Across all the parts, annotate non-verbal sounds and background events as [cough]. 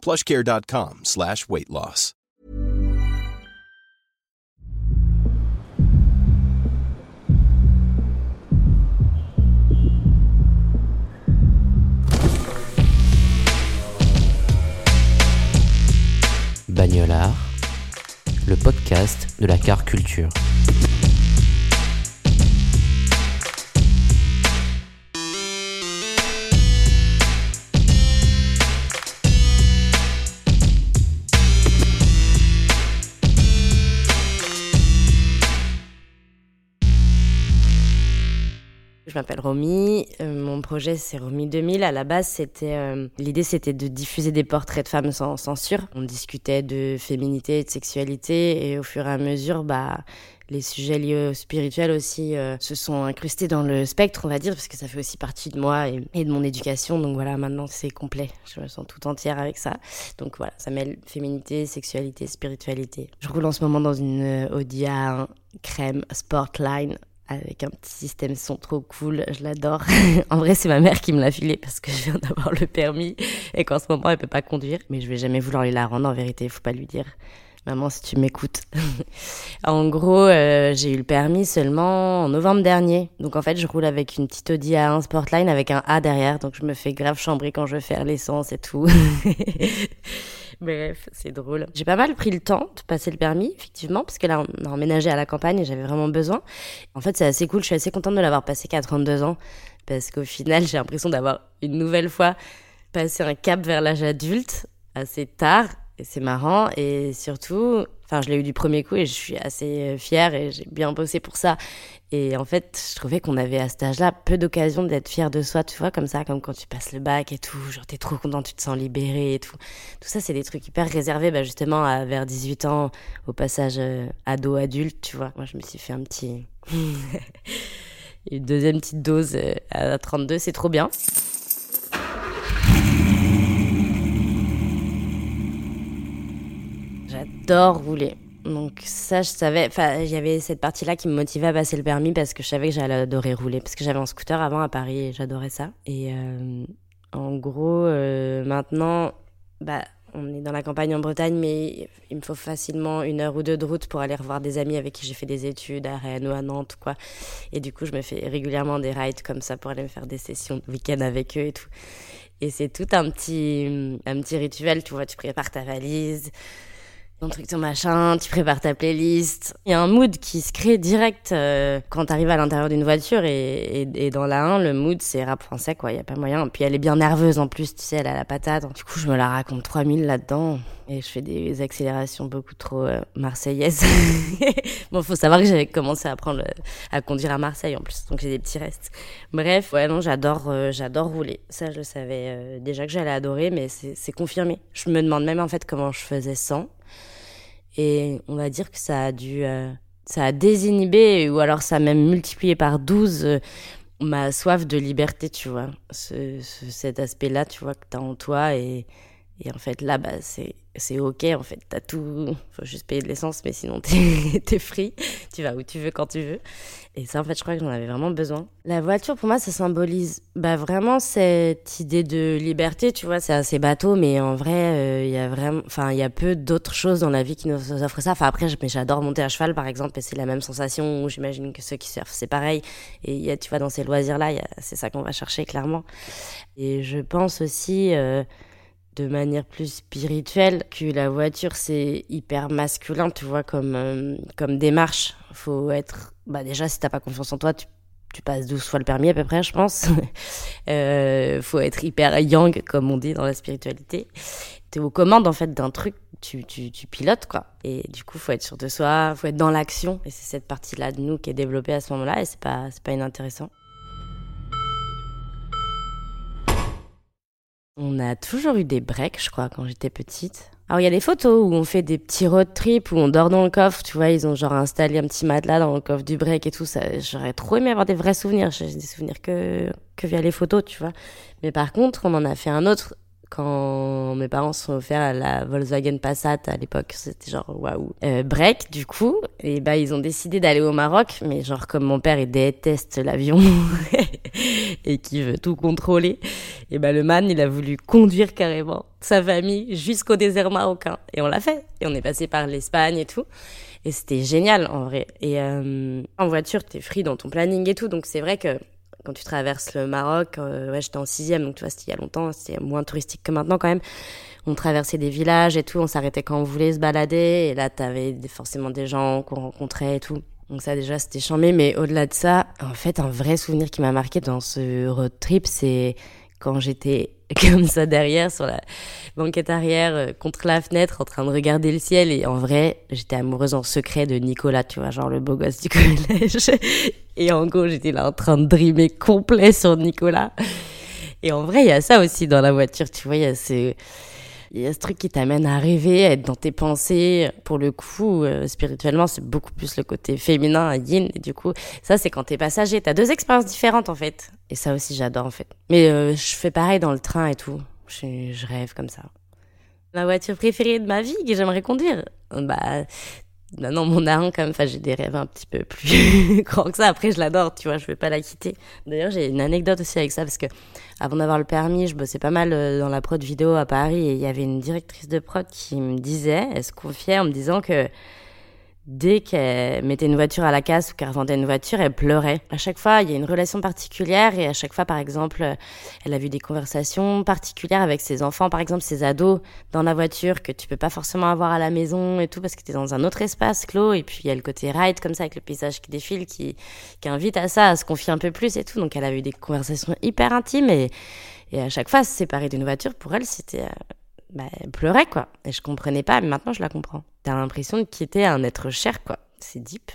plushcare.com slash weight loss. Bagnolard, le podcast de la car culture. Je m'appelle Romy, euh, mon projet c'est Romy 2000. À la base, c'était euh, l'idée c'était de diffuser des portraits de femmes sans censure. On discutait de féminité et de sexualité et au fur et à mesure, bah les sujets liés au spirituel aussi euh, se sont incrustés dans le spectre, on va dire, parce que ça fait aussi partie de moi et, de mon éducation. Donc voilà, maintenant c'est complet. Je me sens tout entière avec ça. Donc voilà, ça mêle féminité, sexualité, spiritualité. Je roule en ce moment dans une Audi A1 crème Sportline avec un petit système son trop cool, je l'adore. [laughs] en vrai, c'est ma mère qui me l'a filé parce que je viens d'avoir le permis et qu'en ce moment, elle peut pas conduire. Mais je vais jamais vouloir lui la rendre, en vérité, faut pas lui dire. Maman, si tu m'écoutes. [laughs] en gros, euh, j'ai eu le permis seulement en novembre dernier. Donc en fait, je roule avec une petite Audi A1 Sportline avec un A derrière. Donc je me fais grave chambrer quand je veux faire l'essence et tout. [laughs] Bref, c'est drôle. J'ai pas mal pris le temps de passer le permis, effectivement, parce que là, on a emménagé à la campagne et j'avais vraiment besoin. En fait, c'est assez cool. Je suis assez contente de l'avoir passé qu'à 32 ans, parce qu'au final, [laughs] j'ai l'impression d'avoir une nouvelle fois passé un cap vers l'âge adulte assez tard. C'est marrant. Et surtout, enfin, je l'ai eu du premier coup et je suis assez fière et j'ai bien bossé pour ça. Et en fait, je trouvais qu'on avait à cet âge-là peu d'occasions d'être fier de soi, tu vois, comme ça, comme quand tu passes le bac et tout, genre t'es trop content, tu te sens libéré et tout. Tout ça, c'est des trucs hyper réservés, bah, justement, à vers 18 ans, au passage euh, ado-adulte, tu vois. Moi, je me suis fait un petit... [laughs] Une deuxième petite dose euh, à 32, c'est trop bien. J'adore rouler. Donc ça, je savais, enfin, il y avait cette partie-là qui me motivait à passer le permis parce que je savais que j'allais adorer rouler, parce que j'avais un scooter avant à Paris et j'adorais ça. Et euh, en gros, euh, maintenant, bah, on est dans la campagne en Bretagne, mais il me faut facilement une heure ou deux de route pour aller revoir des amis avec qui j'ai fait des études à Rennes ou à Nantes, quoi. Et du coup, je me fais régulièrement des rides comme ça pour aller me faire des sessions de week-end avec eux et tout. Et c'est tout un petit, un petit rituel, tu vois, tu prépares ta valise, ton truc, ton machin, tu prépares ta playlist. Il y a un mood qui se crée direct euh, quand t'arrives à l'intérieur d'une voiture et, et, et, dans la 1, le mood c'est rap français quoi, il y a pas moyen. Puis elle est bien nerveuse en plus, tu sais, elle a la patate. Du coup, je me la raconte 3000 là-dedans et je fais des accélérations beaucoup trop euh, marseillaises. [laughs] bon, faut savoir que j'avais commencé à apprendre à conduire à Marseille en plus, donc j'ai des petits restes. Bref, ouais non, j'adore euh, j'adore rouler. Ça je le savais euh, déjà que j'allais adorer mais c'est confirmé. Je me demande même en fait comment je faisais sans et on va dire que ça a dû euh, ça a désinhibé ou alors ça a même multiplié par 12 euh, ma soif de liberté tu vois. Ce, ce, cet aspect là tu vois que t'as en toi et, et en fait là bah c'est c'est ok en fait. T'as tout faut juste payer de l'essence mais sinon [laughs] t'es es free. Tu vas où tu veux quand tu veux. Et ça en fait je crois que j'en avais vraiment besoin. La voiture pour moi ça symbolise bah vraiment cette idée de liberté tu vois. C'est assez bateau mais en vrai il euh, y a il y a peu d'autres choses dans la vie qui nous offrent ça. Enfin après j'adore monter à cheval par exemple et c'est la même sensation j'imagine que ceux qui surfent c'est pareil. Et il y a tu vois dans ces loisirs là c'est ça qu'on va chercher clairement. Et je pense aussi euh, de manière plus spirituelle que la voiture c'est hyper masculin tu vois comme euh, comme démarche. Faut être bah déjà si t'as pas confiance en toi tu tu passes 12 fois le permis à peu près je pense. [laughs] Euh, faut être hyper yang comme on dit dans la spiritualité. T'es aux commandes en fait d'un truc tu, tu, tu pilotes quoi. Et du coup faut être sûr de soi faut être dans l'action. Et c'est cette partie là de nous qui est développée à ce moment là et c'est pas c'est pas inintéressant On a toujours eu des breaks, je crois, quand j'étais petite. Alors il y a des photos où on fait des petits road trips où on dort dans le coffre, tu vois, ils ont genre installé un petit matelas dans le coffre du break et tout ça. J'aurais trop aimé avoir des vrais souvenirs, j'ai des souvenirs que que via les photos, tu vois. Mais par contre, on en a fait un autre quand mes parents se sont offerts la Volkswagen Passat à l'époque, c'était genre waouh. Euh, break du coup, et bah ils ont décidé d'aller au Maroc, mais genre comme mon père il déteste l'avion [laughs] et qui veut tout contrôler, et bah le man il a voulu conduire carrément sa famille jusqu'au désert marocain et on l'a fait et on est passé par l'Espagne et tout. Et c'était génial en vrai. Et euh, en voiture, t'es free dans ton planning et tout. Donc c'est vrai que quand tu traverses le Maroc, euh, ouais, j'étais en sixième, donc tu vois, c'était il y a longtemps, c'était moins touristique que maintenant quand même. On traversait des villages et tout, on s'arrêtait quand on voulait se balader, et là, t'avais forcément des gens qu'on rencontrait et tout. Donc ça déjà, c'était chambé, mais au-delà de ça, en fait, un vrai souvenir qui m'a marqué dans ce road trip, c'est quand j'étais [laughs] comme ça derrière sur la banquette arrière euh, contre la fenêtre en train de regarder le ciel et en vrai j'étais amoureuse en secret de Nicolas tu vois genre le beau gosse du [laughs] collège et en gros j'étais là en train de dreamer complet sur Nicolas et en vrai il y a ça aussi dans la voiture tu vois il y a ce y a ce truc qui t'amène à rêver, à être dans tes pensées. Pour le coup, euh, spirituellement, c'est beaucoup plus le côté féminin, yin. Et du coup, ça, c'est quand t'es passager. T'as deux expériences différentes, en fait. Et ça aussi, j'adore, en fait. Mais euh, je fais pareil dans le train et tout. Je, je rêve comme ça. Ma voiture préférée de ma vie que j'aimerais conduire Bah, bah non, mon daron, quand même, enfin, j'ai des rêves un petit peu plus [laughs] grands que ça. Après, je l'adore, tu vois, je vais pas la quitter. D'ailleurs, j'ai une anecdote aussi avec ça, parce que avant d'avoir le permis, je bossais pas mal euh, dans la prod vidéo à Paris, et il y avait une directrice de prod qui me disait, elle se confiait en me disant que dès qu'elle mettait une voiture à la casse ou qu'elle revendait une voiture, elle pleurait. À chaque fois, il y a une relation particulière et à chaque fois, par exemple, elle a vu des conversations particulières avec ses enfants, par exemple ses ados dans la voiture que tu peux pas forcément avoir à la maison et tout parce que tu es dans un autre espace clos et puis il y a le côté ride comme ça avec le paysage qui défile qui, qui invite à ça, à se confier un peu plus et tout. Donc elle a eu des conversations hyper intimes et, et à chaque fois, se séparer d'une voiture, pour elle, c'était... Bah, elle pleurait, quoi. Et je comprenais pas, mais maintenant je la comprends. T'as l'impression de quitter un être cher, quoi. C'est deep.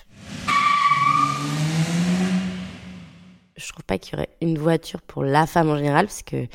Je trouve pas qu'il y aurait une voiture pour la femme en général, parce que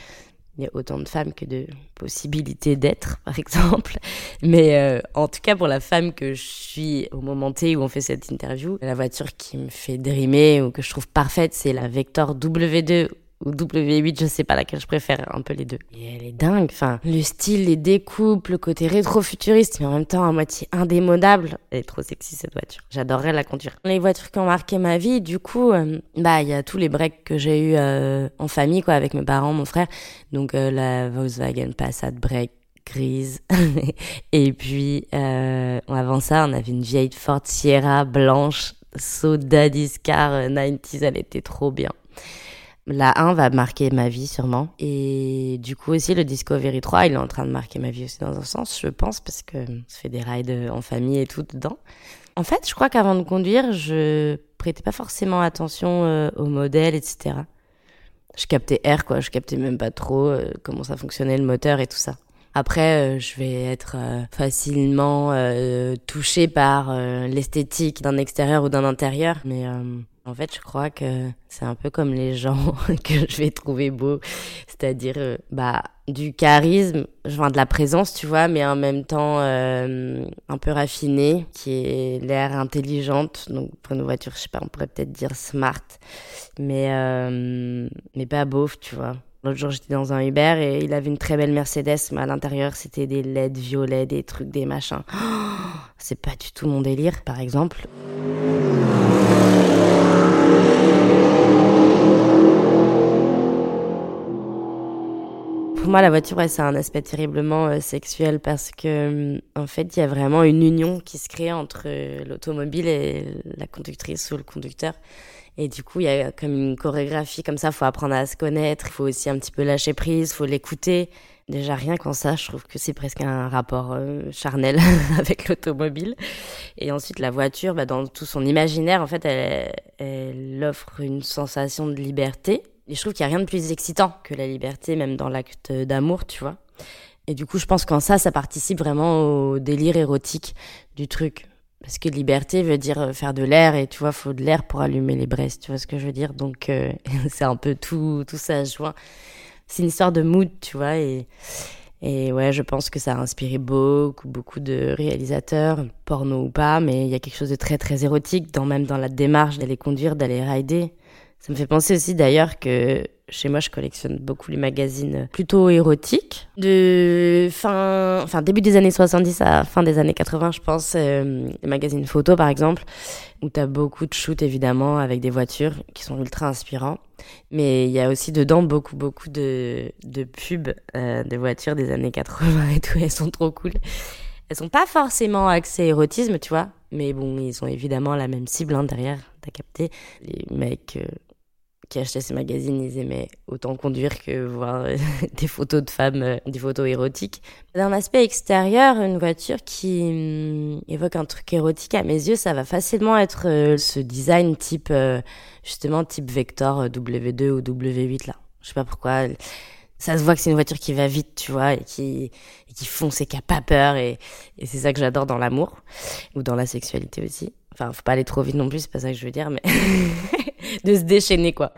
il y a autant de femmes que de possibilités d'être, par exemple. Mais euh, en tout cas, pour la femme que je suis au moment T où on fait cette interview, la voiture qui me fait dreamer ou que je trouve parfaite, c'est la Vector W2 ou W8, je sais pas laquelle je préfère, un peu les deux. Et elle est dingue, enfin, le style, les découpes, le côté rétro-futuriste, mais en même temps à moitié indémodable. Elle est trop sexy cette voiture. J'adorerais la conduire. Les voitures qui ont marqué ma vie, du coup, euh, bah il y a tous les breaks que j'ai eu euh, en famille, quoi, avec mes parents, mon frère. Donc euh, la Volkswagen Passat break grise. [laughs] et puis avant ça, on avait une vieille Ford Sierra blanche, Soda Discar 90s, elle était trop bien. La 1 va marquer ma vie sûrement. Et du coup aussi le Discovery 3, il est en train de marquer ma vie aussi dans un sens, je pense, parce que se fait des rides en famille et tout dedans. En fait, je crois qu'avant de conduire, je prêtais pas forcément attention euh, au modèle, etc. Je captais R, quoi. Je captais même pas trop euh, comment ça fonctionnait le moteur et tout ça. Après, euh, je vais être facilement touchée par l'esthétique d'un extérieur ou d'un intérieur, mais en fait, je crois que c'est un peu comme les gens [laughs] que je vais trouver beaux, c'est-à-dire euh, bah du charisme, genre de la présence, tu vois, mais en même temps euh, un peu raffiné, qui est l'air intelligente. Donc pour une voiture, je sais pas, on pourrait peut-être dire smart, mais euh, mais pas beauf, tu vois. L'autre jour, j'étais dans un Uber et il avait une très belle Mercedes, mais à l'intérieur, c'était des LED violets, des trucs, des machins. [gasps] c'est pas du tout mon délire, par exemple. Pour moi, la voiture, c'est un aspect terriblement euh, sexuel parce que, hum, en fait, il y a vraiment une union qui se crée entre euh, l'automobile et la conductrice ou le conducteur. Et du coup, il y a comme une chorégraphie comme ça. Faut apprendre à se connaître. Il faut aussi un petit peu lâcher prise. Faut l'écouter. Déjà, rien qu'en ça, je trouve que c'est presque un rapport euh, charnel [laughs] avec l'automobile. Et ensuite, la voiture, bah, dans tout son imaginaire, en fait, elle, elle offre une sensation de liberté et je trouve qu'il n'y a rien de plus excitant que la liberté, même dans l'acte d'amour, tu vois. Et du coup, je pense qu'en ça, ça participe vraiment au délire érotique du truc. Parce que liberté veut dire euh, faire de l'air et tu vois, faut de l'air pour allumer les braises, tu vois ce que je veux dire. Donc, euh, [laughs] c'est un peu tout, tout ça joint. C'est une histoire de mood, tu vois. Et, Et ouais, je pense que ça a inspiré beaucoup, beaucoup de réalisateurs, porno ou pas, mais il y a quelque chose de très, très érotique, dans, même dans la démarche d'aller conduire, d'aller rider. Ça me fait penser aussi d'ailleurs que chez moi, je collectionne beaucoup les magazines plutôt érotiques. De fin, enfin, début des années 70 à fin des années 80, je pense, euh, les magazines photo par exemple, où tu as beaucoup de shoots évidemment avec des voitures qui sont ultra inspirants. Mais il y a aussi dedans beaucoup, beaucoup de, de pubs euh, de voitures des années 80 et tout. Elles sont trop cool. Elles sont pas forcément axées érotisme, tu vois. Mais bon, ils ont évidemment la même cible hein, derrière, t'as capté. Les mecs euh, qui achetaient ces magazines, ils aimaient autant conduire que voir [laughs] des photos de femmes, euh, des photos érotiques. D'un aspect extérieur, une voiture qui hum, évoque un truc érotique, à mes yeux, ça va facilement être euh, ce design type, euh, justement, type Vector W2 ou W8, là. Je sais pas pourquoi. Ça se voit que c'est une voiture qui va vite, tu vois, et qui, qui fonce et qui a pas peur, et c'est ça que j'adore dans l'amour, ou dans la sexualité aussi. Enfin, faut pas aller trop vite non plus, c'est pas ça que je veux dire, mais [laughs] de se déchaîner, quoi.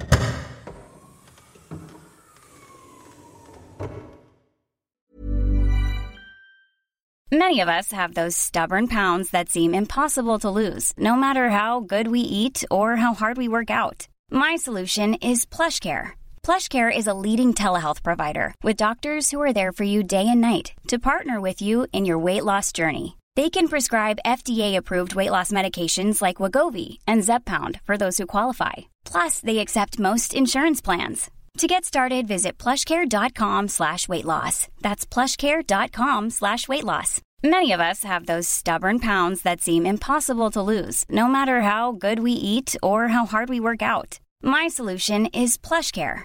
Many of us have those stubborn pounds that seem impossible to lose, no matter how good we eat or how hard we work out. My solution is PlushCare. PlushCare is a leading telehealth provider with doctors who are there for you day and night to partner with you in your weight loss journey. They can prescribe FDA-approved weight loss medications like Wagovi and Zepbound for those who qualify. Plus, they accept most insurance plans. To get started, visit plushcare.com slash weight loss. That's plushcare.com slash weight loss. Many of us have those stubborn pounds that seem impossible to lose, no matter how good we eat or how hard we work out. My solution is PlushCare.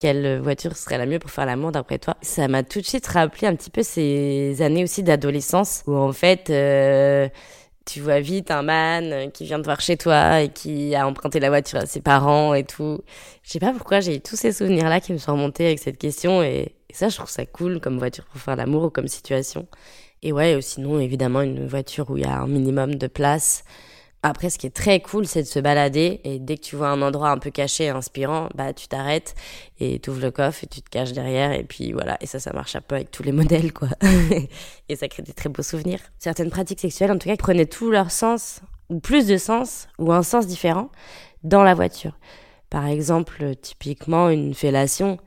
Quelle voiture serait la mieux pour faire l'amour d'après toi? Ça m'a tout de suite rappelé un petit peu ces années aussi d'adolescence où en fait... Euh, tu vois vite un man qui vient te voir chez toi et qui a emprunté la voiture à ses parents et tout. Je sais pas pourquoi j'ai eu tous ces souvenirs-là qui me sont remontés avec cette question et, et, ça, je trouve ça cool comme voiture pour faire l'amour ou comme situation. Et ouais, sinon, évidemment, une voiture où il y a un minimum de place après, ce qui est très cool, c'est de se balader et dès que tu vois un endroit un peu caché et inspirant, bah tu t'arrêtes et tu ouvres le coffre et tu te caches derrière et puis voilà. Et ça, ça marche un peu avec tous les [laughs] modèles, quoi. et ça crée des très beaux souvenirs. Certaines pratiques sexuelles, en tout cas, prenaient tout leur sens ou plus de sens ou un sens différent dans la voiture. Par exemple, typiquement, une fellation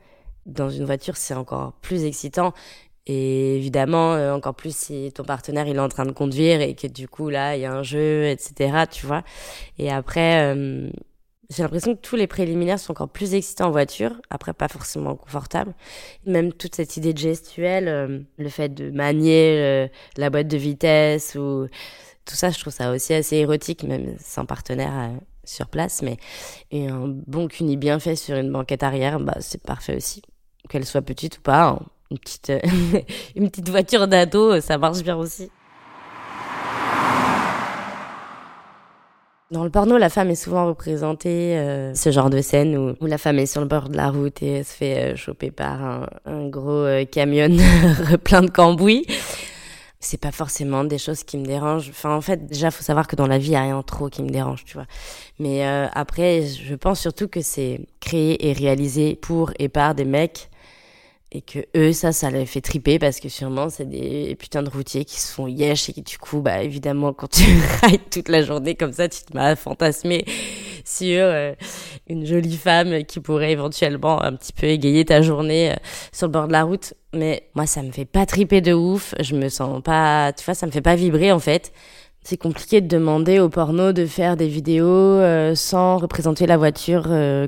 dans une voiture, c'est encore plus excitant et évidemment, euh, encore plus si ton partenaire il est en train de conduire et que du coup là il y a un jeu, etc. Tu vois. Et après, euh, j'ai l'impression que tous les préliminaires sont encore plus excitants en voiture. Après, pas forcément confortables. Même toute cette idée de gestuelle, euh, le fait de manier la boîte de vitesse ou tout ça, je trouve ça aussi assez érotique, même sans partenaire sur place. Mais et un bon cuni bien fait sur une banquette arrière, bah c'est parfait aussi, qu'elle soit petite ou pas. Hein une petite, euh, [laughs] une petite voiture d'ado, ça marche bien aussi. Dans le porno, la femme est souvent représentée, euh, ce genre de scène où, où, la femme est sur le bord de la route et se fait euh, choper par un, gros euh, camionneur [laughs] plein de cambouis. C'est pas forcément des choses qui me dérangent. Enfin, en fait, déjà, faut savoir que dans la vie, il y a rien trop qui me dérange, tu vois. Mais après, je pense surtout que c'est créé et réalisé pour et par des mecs et que eux ça ça les fait triper parce que sûrement c'est des putains de routiers qui se font yesh et qui du coup bah évidemment quand tu [laughs] rides toute la journée comme ça tu te m'as fantasmé sur euh, une jolie femme qui pourrait éventuellement un petit peu égayer ta journée euh, sur le bord de la route. Mais moi ça me fait pas triper de ouf. Je me sens pas tu vois ça me fait pas vibrer en fait. C'est compliqué de demander au porno de faire des vidéos euh, sans représenter la voiture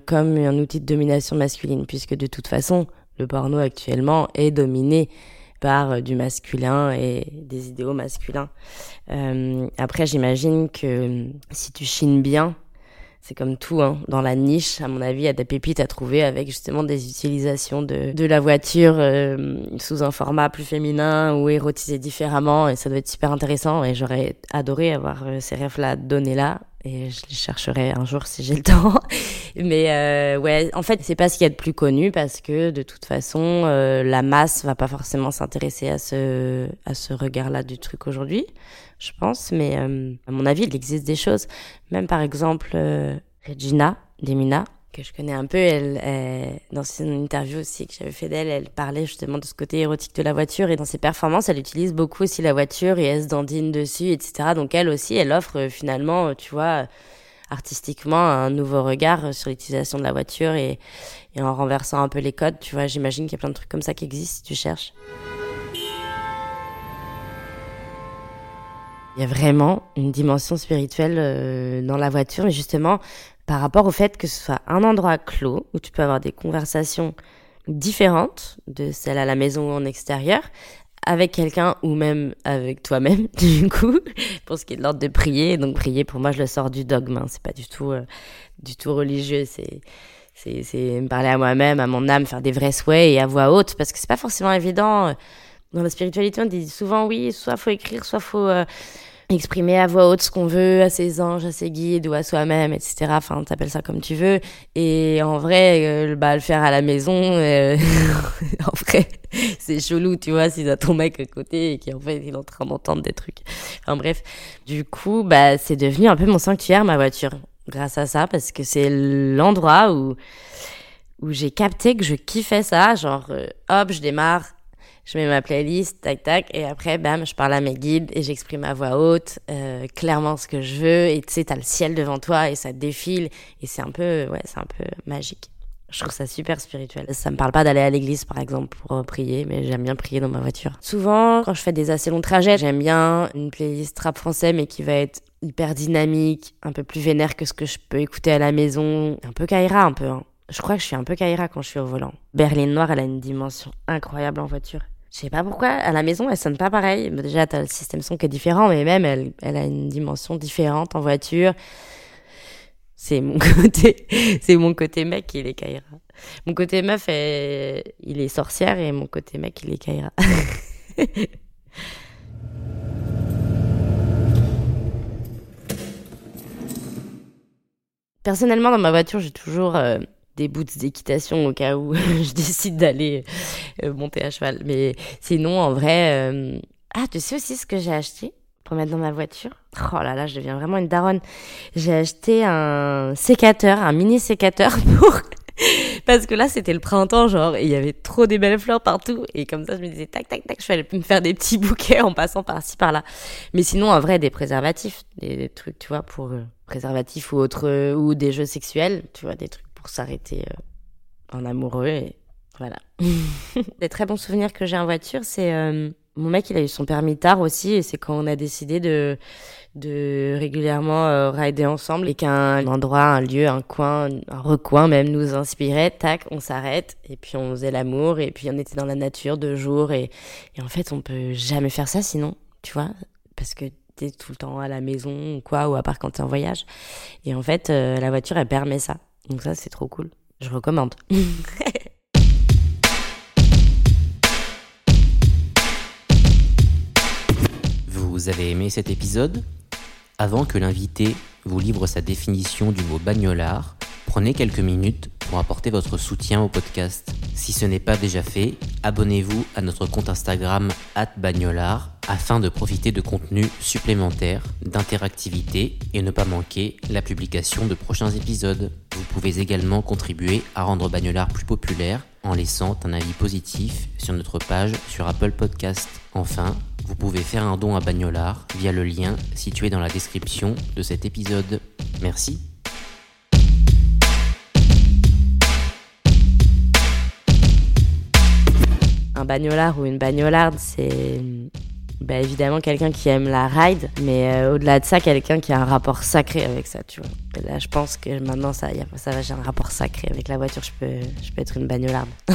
comme un outil de domination masculine puisque de toute façon le porno actuellement est dominé par euh, du masculin et des idéaux masculins. Euh, après, j'imagine que euh, si tu chines bien, c'est comme tout, hein. dans la niche, à mon avis, il y a des pépites à trouver avec justement des utilisations de, la voiture sous un format plus féminin ou érotisé différemment, et ça doit être super intéressant, et j'aurais adoré avoir ces rêves-là donnés là, et je les chercherai un jour si j'ai le [laughs] temps. Mais euh, ouais, en fait, c'est pas ce qu'il y a de plus connu parce que de toute façon, euh, la masse va pas forcément s'intéresser à ce à ce regard-là du truc aujourd'hui je pense. Mais euh, à mon avis, il existe des choses. Même par exemple, euh, Regina Demina, que je connais un peu, elle, dans une interview aussi que j'avais fait d'elle, elle parlait justement de ce côté érotique de la voiture et dans ses performances, elle utilise beaucoup aussi la voiture et elle se dandine dessus, etc. Donc elle aussi, elle offre euh, finalement, tu vois, artistiquement un nouveau regard sur l'utilisation de la voiture et, et en renversant un peu les codes, tu vois, j'imagine qu'il y a plein de trucs comme ça qui existent si tu cherches. Il y a vraiment une dimension spirituelle euh, dans la voiture, mais justement par rapport au fait que ce soit un endroit clos où tu peux avoir des conversations différentes de celles à la maison ou en extérieur, avec quelqu'un ou même avec toi-même, [laughs] du coup, pour ce qui est de l'ordre de prier. Donc prier, pour moi, je le sors du dogme. Hein. C'est pas du tout, euh, du tout religieux. C'est c'est me parler à moi-même, à mon âme, faire des vrais souhaits et à voix haute, parce que c'est pas forcément évident. Dans la spiritualité, on dit souvent oui, soit faut écrire, soit faut euh, exprimer à voix haute ce qu'on veut à ses anges, à ses guides ou à soi-même, etc. Enfin, t'appelles ça comme tu veux. Et en vrai, euh, bah, le faire à la maison, euh, [laughs] en vrai, c'est chelou, tu vois, si t'as ton mec à côté et qui en fait il est en train d'entendre des trucs. Enfin bref, du coup, bah c'est devenu un peu mon sanctuaire, ma voiture, grâce à ça, parce que c'est l'endroit où où j'ai capté que je kiffais ça, genre euh, hop, je démarre je mets ma playlist, tac tac, et après, bam, je parle à mes guides et j'exprime à voix haute euh, clairement ce que je veux. Et tu sais, t'as le ciel devant toi et ça défile et c'est un peu, ouais, c'est un peu magique. Je trouve ça super spirituel. Ça me parle pas d'aller à l'église, par exemple, pour euh, prier, mais j'aime bien prier dans ma voiture. Souvent, quand je fais des assez longs trajets, j'aime bien une playlist rap français, mais qui va être hyper dynamique, un peu plus vénère que ce que je peux écouter à la maison. Un peu Kaira, un peu. Hein. Je crois que je suis un peu Kaira quand je suis au volant. Berlin Noire, elle a une dimension incroyable en voiture. Je sais pas pourquoi, à la maison, elle sonne pas pareil. Déjà, t'as le système son qui est différent, mais même, elle, elle a une dimension différente en voiture. C'est mon [laughs] côté, c'est mon côté mec, il est Kaira. Mon côté meuf, il est sorcière et mon côté mec, il est Kaira. [laughs] Personnellement, dans ma voiture, j'ai toujours euh, des boots d'équitation au cas où [laughs] je décide d'aller euh, monter à cheval. Mais sinon, en vrai... Euh, ah, tu sais aussi ce que j'ai acheté pour mettre dans ma voiture? Oh là là, je deviens vraiment une daronne. J'ai acheté un sécateur, un mini sécateur [laughs] pour... [laughs] Parce que là, c'était le printemps, genre, et il y avait trop des belles fleurs partout. Et comme ça, je me disais, tac, tac, tac, je vais me faire des petits bouquets en passant par-ci, par-là. Mais sinon, en vrai, des préservatifs, des, trucs, tu vois, pour euh, préservatifs ou autres, ou des jeux sexuels, tu vois, des trucs pour s'arrêter euh, en amoureux et voilà. [laughs] Des très bons souvenirs que j'ai en voiture, c'est euh, mon mec, il a eu son permis tard aussi et c'est quand on a décidé de de régulièrement euh, rider ensemble et qu'un endroit, un lieu, un coin, un recoin même nous inspirait, tac, on s'arrête et puis on faisait l'amour et puis on était dans la nature deux jours et, et en fait on peut jamais faire ça sinon, tu vois, parce que t'es tout le temps à la maison ou quoi ou à part quand t'es en voyage et en fait la voiture elle permet ça donc ça, c'est trop cool. Je recommande. [laughs] Vous avez aimé cet épisode? Avant que l'invité vous livre sa définition du mot bagnolard, prenez quelques minutes pour apporter votre soutien au podcast. Si ce n'est pas déjà fait, abonnez-vous à notre compte Instagram @bagnolard afin de profiter de contenus supplémentaires, d'interactivité et ne pas manquer la publication de prochains épisodes. Vous pouvez également contribuer à rendre Bagnolard plus populaire en laissant un avis positif sur notre page sur Apple Podcast. Enfin, vous pouvez faire un don à Bagnolard via le lien situé dans la description de cet épisode. Merci. Un bagnolard ou une bagnolarde, c'est bah, évidemment quelqu'un qui aime la ride, mais euh, au-delà de ça, quelqu'un qui a un rapport sacré avec ça, tu vois. Là, je pense que maintenant, ça, y ça j'ai un rapport sacré avec la voiture, je peux, je peux être une bagnolarde. [laughs]